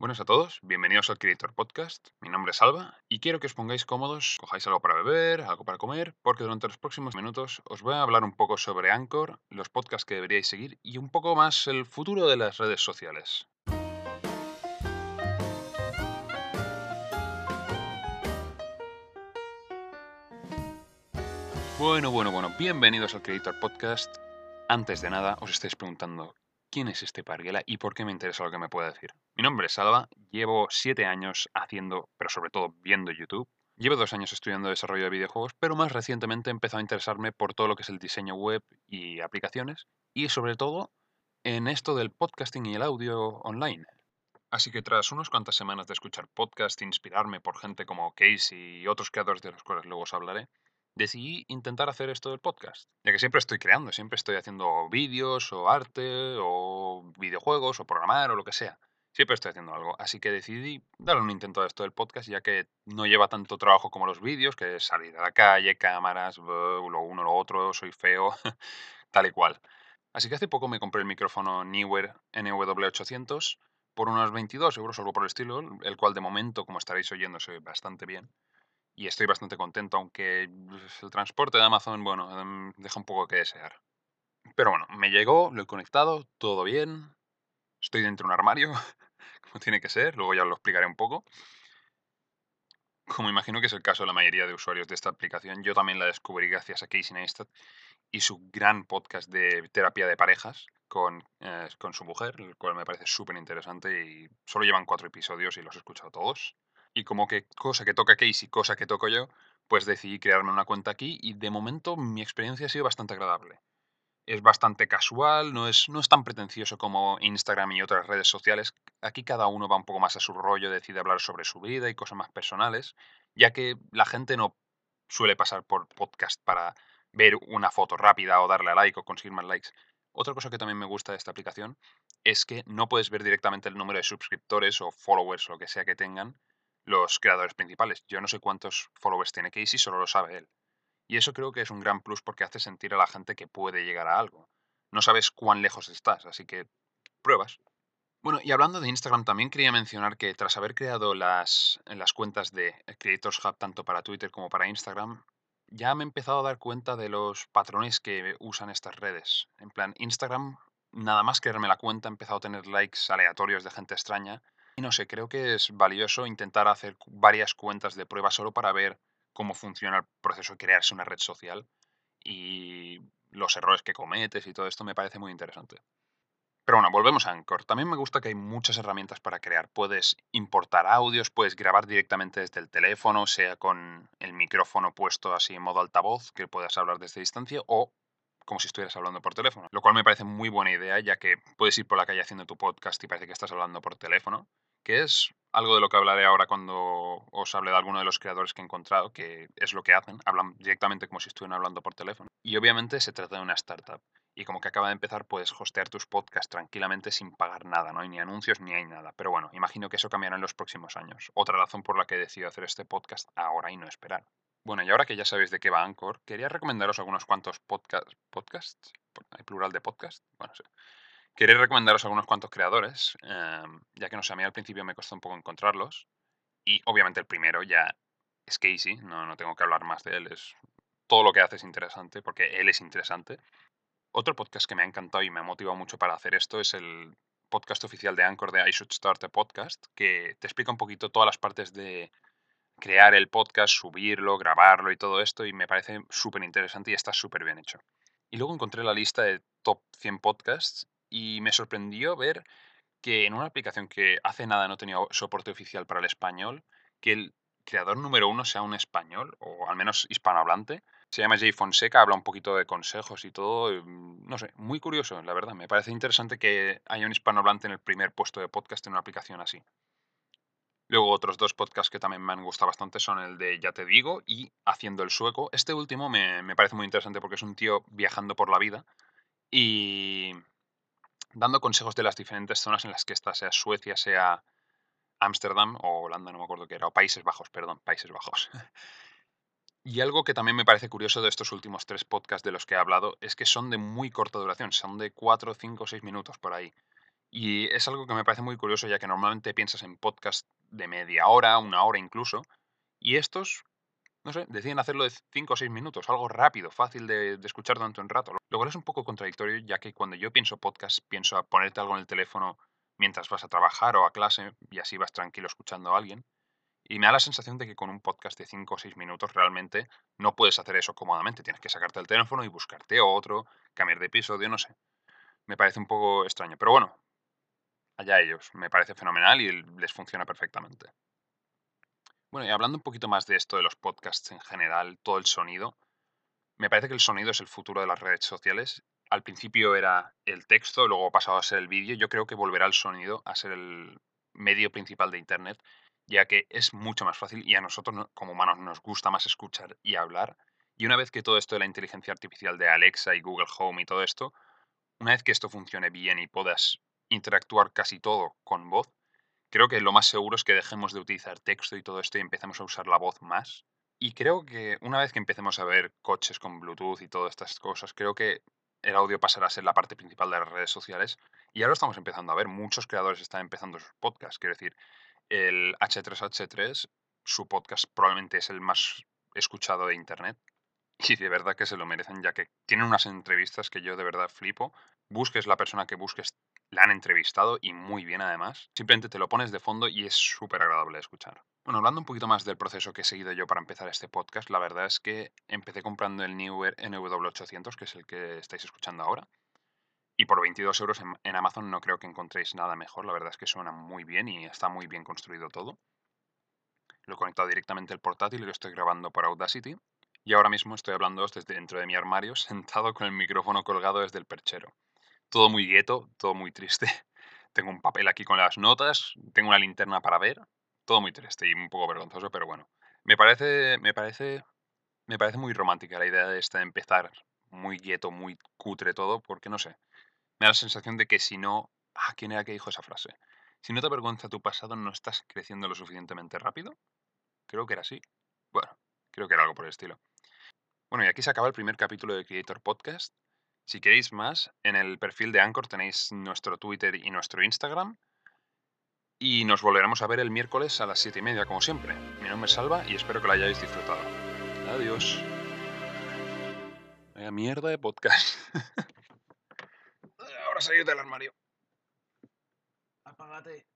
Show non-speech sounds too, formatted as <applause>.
Buenas a todos, bienvenidos al Creator Podcast. Mi nombre es Alba y quiero que os pongáis cómodos, cojáis algo para beber, algo para comer, porque durante los próximos minutos os voy a hablar un poco sobre Anchor, los podcasts que deberíais seguir y un poco más el futuro de las redes sociales. Bueno, bueno, bueno, bienvenidos al Creator Podcast. Antes de nada, os estáis preguntando, ¿quién es este Parguela y por qué me interesa lo que me puede decir? Mi nombre es Alba, llevo siete años haciendo, pero sobre todo viendo YouTube. Llevo dos años estudiando desarrollo de videojuegos, pero más recientemente he empezado a interesarme por todo lo que es el diseño web y aplicaciones, y sobre todo en esto del podcasting y el audio online. Así que tras unas cuantas semanas de escuchar podcast, inspirarme por gente como Casey y otros creadores de los cuales luego os hablaré, decidí intentar hacer esto del podcast. Ya que siempre estoy creando, siempre estoy haciendo vídeos o arte o videojuegos o programar o lo que sea. Siempre estoy haciendo algo. Así que decidí darle un intento a esto del podcast, ya que no lleva tanto trabajo como los vídeos, que es salir a la calle, cámaras, lo uno, lo otro, soy feo, <laughs> tal y cual. Así que hace poco me compré el micrófono Newer NW800 por unos 22 euros, algo por el estilo, el cual de momento, como estaréis oyendo, ve bastante bien y estoy bastante contento, aunque el transporte de Amazon, bueno, em, deja un poco que desear. Pero bueno, me llegó, lo he conectado, todo bien, estoy dentro de un armario, <laughs> como tiene que ser, luego ya lo explicaré un poco. Como imagino que es el caso de la mayoría de usuarios de esta aplicación, yo también la descubrí gracias a Casey Neistat y su gran podcast de terapia de parejas con, eh, con su mujer, el cual me parece súper interesante y solo llevan cuatro episodios y los he escuchado todos. Y como que cosa que toca Casey, cosa que toco yo, pues decidí crearme una cuenta aquí y de momento mi experiencia ha sido bastante agradable. Es bastante casual, no es, no es tan pretencioso como Instagram y otras redes sociales. Aquí cada uno va un poco más a su rollo, decide hablar sobre su vida y cosas más personales, ya que la gente no suele pasar por podcast para ver una foto rápida o darle a like o conseguir más likes. Otra cosa que también me gusta de esta aplicación es que no puedes ver directamente el número de suscriptores o followers o lo que sea que tengan, los creadores principales. Yo no sé cuántos followers tiene Casey, solo lo sabe él. Y eso creo que es un gran plus porque hace sentir a la gente que puede llegar a algo. No sabes cuán lejos estás, así que pruebas. Bueno, y hablando de Instagram, también quería mencionar que tras haber creado las, las cuentas de Creators Hub tanto para Twitter como para Instagram, ya me he empezado a dar cuenta de los patrones que usan estas redes. En plan, Instagram, nada más crearme la cuenta, he empezado a tener likes aleatorios de gente extraña no sé, creo que es valioso intentar hacer varias cuentas de prueba solo para ver cómo funciona el proceso de crearse una red social y los errores que cometes y todo esto me parece muy interesante. Pero bueno, volvemos a Anchor. También me gusta que hay muchas herramientas para crear. Puedes importar audios, puedes grabar directamente desde el teléfono, sea con el micrófono puesto así en modo altavoz, que puedas hablar desde distancia, o como si estuvieras hablando por teléfono. Lo cual me parece muy buena idea, ya que puedes ir por la calle haciendo tu podcast y parece que estás hablando por teléfono que es algo de lo que hablaré ahora cuando os hable de alguno de los creadores que he encontrado, que es lo que hacen, hablan directamente como si estuvieran hablando por teléfono. Y obviamente se trata de una startup. Y como que acaba de empezar, puedes hostear tus podcasts tranquilamente sin pagar nada, no hay ni anuncios ni hay nada. Pero bueno, imagino que eso cambiará en los próximos años. Otra razón por la que he decidido hacer este podcast ahora y no esperar. Bueno, y ahora que ya sabéis de qué va Anchor, quería recomendaros algunos cuantos podcasts. ¿Podcasts? ¿Hay plural de podcast? Bueno, sí Quería recomendaros algunos cuantos creadores, em, ya que no sé, a mí al principio me costó un poco encontrarlos. Y obviamente el primero ya es Casey, no, no tengo que hablar más de él, es, todo lo que hace es interesante, porque él es interesante. Otro podcast que me ha encantado y me ha motivado mucho para hacer esto es el podcast oficial de Anchor de I Should Start a Podcast, que te explica un poquito todas las partes de crear el podcast, subirlo, grabarlo y todo esto, y me parece súper interesante y está súper bien hecho. Y luego encontré la lista de top 100 podcasts y me sorprendió ver que en una aplicación que hace nada no tenía soporte oficial para el español, que el creador número uno sea un español, o al menos hispanohablante. Se llama Jay Fonseca, habla un poquito de consejos y todo. Mm, no sé, muy curioso, la verdad. Me parece interesante que haya un hispanohablante en el primer puesto de podcast en una aplicación así. Luego otros dos podcasts que también me han gustado bastante son el de Ya te digo y Haciendo el sueco. Este último me, me parece muy interesante porque es un tío viajando por la vida y dando consejos de las diferentes zonas en las que está, sea Suecia, sea Ámsterdam o Holanda, no me acuerdo qué era, o Países Bajos, perdón, Países Bajos. <laughs> Y algo que también me parece curioso de estos últimos tres podcasts de los que he hablado es que son de muy corta duración, son de 4, 5, 6 minutos por ahí. Y es algo que me parece muy curioso, ya que normalmente piensas en podcast de media hora, una hora incluso, y estos, no sé, deciden hacerlo de 5 o 6 minutos, algo rápido, fácil de, escuchar durante un rato. Lo cual es un poco contradictorio, ya que cuando yo pienso podcast, pienso a ponerte algo en el teléfono mientras vas a trabajar o a clase, y así vas tranquilo escuchando a alguien. Y me da la sensación de que con un podcast de 5 o 6 minutos realmente no puedes hacer eso cómodamente. Tienes que sacarte el teléfono y buscarte otro, cambiar de episodio, no sé. Me parece un poco extraño. Pero bueno, allá ellos. Me parece fenomenal y les funciona perfectamente. Bueno, y hablando un poquito más de esto de los podcasts en general, todo el sonido, me parece que el sonido es el futuro de las redes sociales. Al principio era el texto, luego ha pasado a ser el vídeo. Yo creo que volverá el sonido a ser el medio principal de Internet, ya que es mucho más fácil y a nosotros como humanos nos gusta más escuchar y hablar. Y una vez que todo esto de la inteligencia artificial de Alexa y Google Home y todo esto, una vez que esto funcione bien y puedas interactuar casi todo con voz, creo que lo más seguro es que dejemos de utilizar texto y todo esto y empecemos a usar la voz más. Y creo que una vez que empecemos a ver coches con Bluetooth y todas estas cosas, creo que el audio pasará a ser la parte principal de las redes sociales. Y ahora estamos empezando a ver, muchos creadores están empezando sus podcasts. Quiero decir, el H3H3, su podcast probablemente es el más escuchado de Internet. <laughs> Y de verdad que se lo merecen, ya que tienen unas entrevistas que yo de verdad flipo. Busques la persona que busques, la han entrevistado y muy bien además. Simplemente te lo pones de fondo y es súper agradable de escuchar. Bueno, hablando un poquito más del proceso que he seguido yo para empezar este podcast, la verdad es que empecé comprando el Newer NW800, que es el que estáis escuchando ahora. Y por 22 euros en, Amazon no creo que encontréis nada mejor. La verdad es que suena muy bien y está muy bien construido todo. Lo he conectado directamente al portátil y lo estoy grabando por Audacity. Y ahora mismo estoy hablando desde dentro de mi armario, <laughs> sentado con el micrófono colgado desde el perchero todo muy gueto, todo muy triste. <laughs> Tengo un papel aquí con las notas, tengo una linterna para ver, todo muy triste y un poco vergonzoso, pero bueno. Me parece, me parece, me parece muy romántica la idea de esta de empezar muy gueto, muy cutre todo, porque no sé. Me da la sensación de que si no, ah, ¿quién era que dijo esa frase? Si no te avergüenza tu pasado, no estás creciendo lo suficientemente rápido. Creo que era así. Bueno, creo que era algo por el estilo. Bueno, y aquí se acaba el primer capítulo de Creator Podcast. Si queréis más, en el perfil de Anchor tenéis nuestro Twitter y nuestro Instagram. Y nos volveremos a ver el miércoles a las 7 y media, como siempre. Mi nombre es Salva y espero que lo hayáis disfrutado. Adiós. Vaya mierda de podcast. <laughs> Ahora salir del armario. Apágate.